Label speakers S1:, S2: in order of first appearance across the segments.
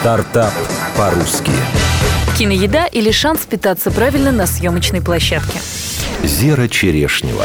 S1: Стартап по-русски.
S2: Киноеда или шанс питаться правильно на съемочной площадке.
S1: Зера Черешнева.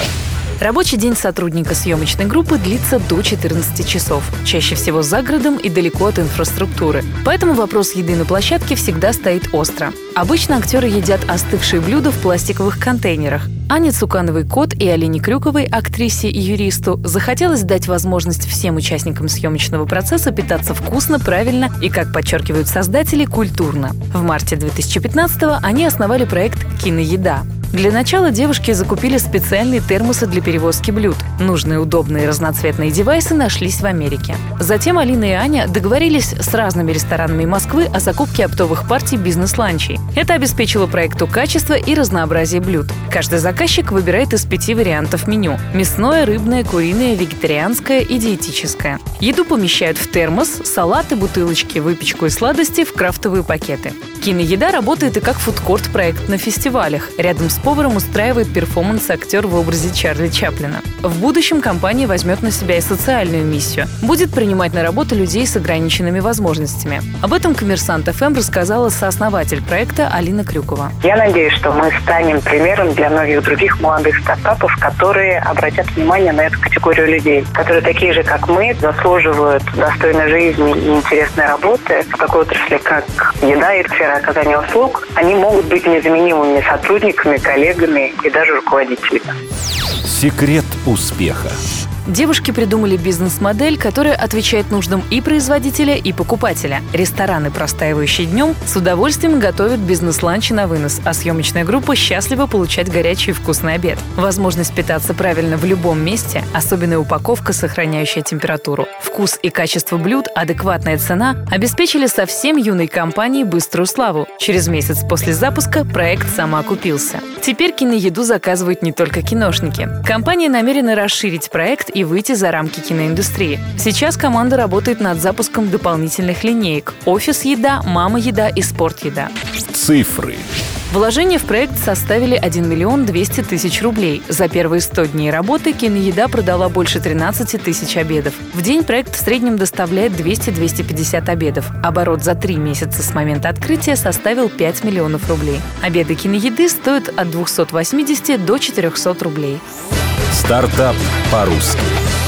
S2: Рабочий день сотрудника съемочной группы длится до 14 часов, чаще всего за городом и далеко от инфраструктуры. Поэтому вопрос еды на площадке всегда стоит остро. Обычно актеры едят остывшие блюда в пластиковых контейнерах. Ане Цукановой Кот и Алине Крюковой, актрисе и юристу, захотелось дать возможность всем участникам съемочного процесса питаться вкусно, правильно и, как подчеркивают создатели, культурно. В марте 2015-го они основали проект «Киноеда». Для начала девушки закупили специальные термосы для перевозки блюд. Нужные удобные разноцветные девайсы нашлись в Америке. Затем Алина и Аня договорились с разными ресторанами Москвы о закупке оптовых партий бизнес-ланчей. Это обеспечило проекту качество и разнообразие блюд. Каждый заказчик выбирает из пяти вариантов меню – мясное, рыбное, куриное, вегетарианское и диетическое. Еду помещают в термос, салаты, бутылочки, выпечку и сладости в крафтовые пакеты. Киноеда работает и как фудкорт проект на фестивалях. Рядом с поваром устраивает перформанс актер в образе Чарли Чаплина. В будущем компания возьмет на себя и социальную миссию. Будет принимать на работу людей с ограниченными возможностями. Об этом «Коммерсант ФМ» рассказала сооснователь проекта Алина Крюкова.
S3: Я надеюсь, что мы станем примером для многих других молодых стартапов, которые обратят внимание на эту категорию людей, которые такие же, как мы, заслуживают достойной жизни и интересной работы в такой отрасли, как еда и сфера оказания услуг, они могут быть незаменимыми сотрудниками, коллегами и даже руководителями.
S1: Секрет успеха.
S2: Девушки придумали бизнес-модель, которая отвечает нуждам и производителя, и покупателя. Рестораны, простаивающие днем, с удовольствием готовят бизнес-ланчи на вынос, а съемочная группа счастлива получать горячий и вкусный обед. Возможность питаться правильно в любом месте, особенная упаковка, сохраняющая температуру, вкус и качество блюд, адекватная цена обеспечили совсем юной компании быструю славу. Через месяц после запуска проект самоокупился. Теперь киноеду заказывают не только киношники. Компания намерена расширить проект и выйти за рамки киноиндустрии. Сейчас команда работает над запуском дополнительных линеек «Офис-еда», «Мама-еда» и «Спорт-еда».
S1: Цифры.
S2: Вложения в проект составили 1 миллион 200 тысяч рублей. За первые 100 дней работы киноеда продала больше 13 тысяч обедов. В день проект в среднем доставляет 200-250 обедов. Оборот за три месяца с момента открытия составил 5 миллионов рублей. Обеды киноеды стоят от 280 до 400 рублей.
S1: Стартап по-русски.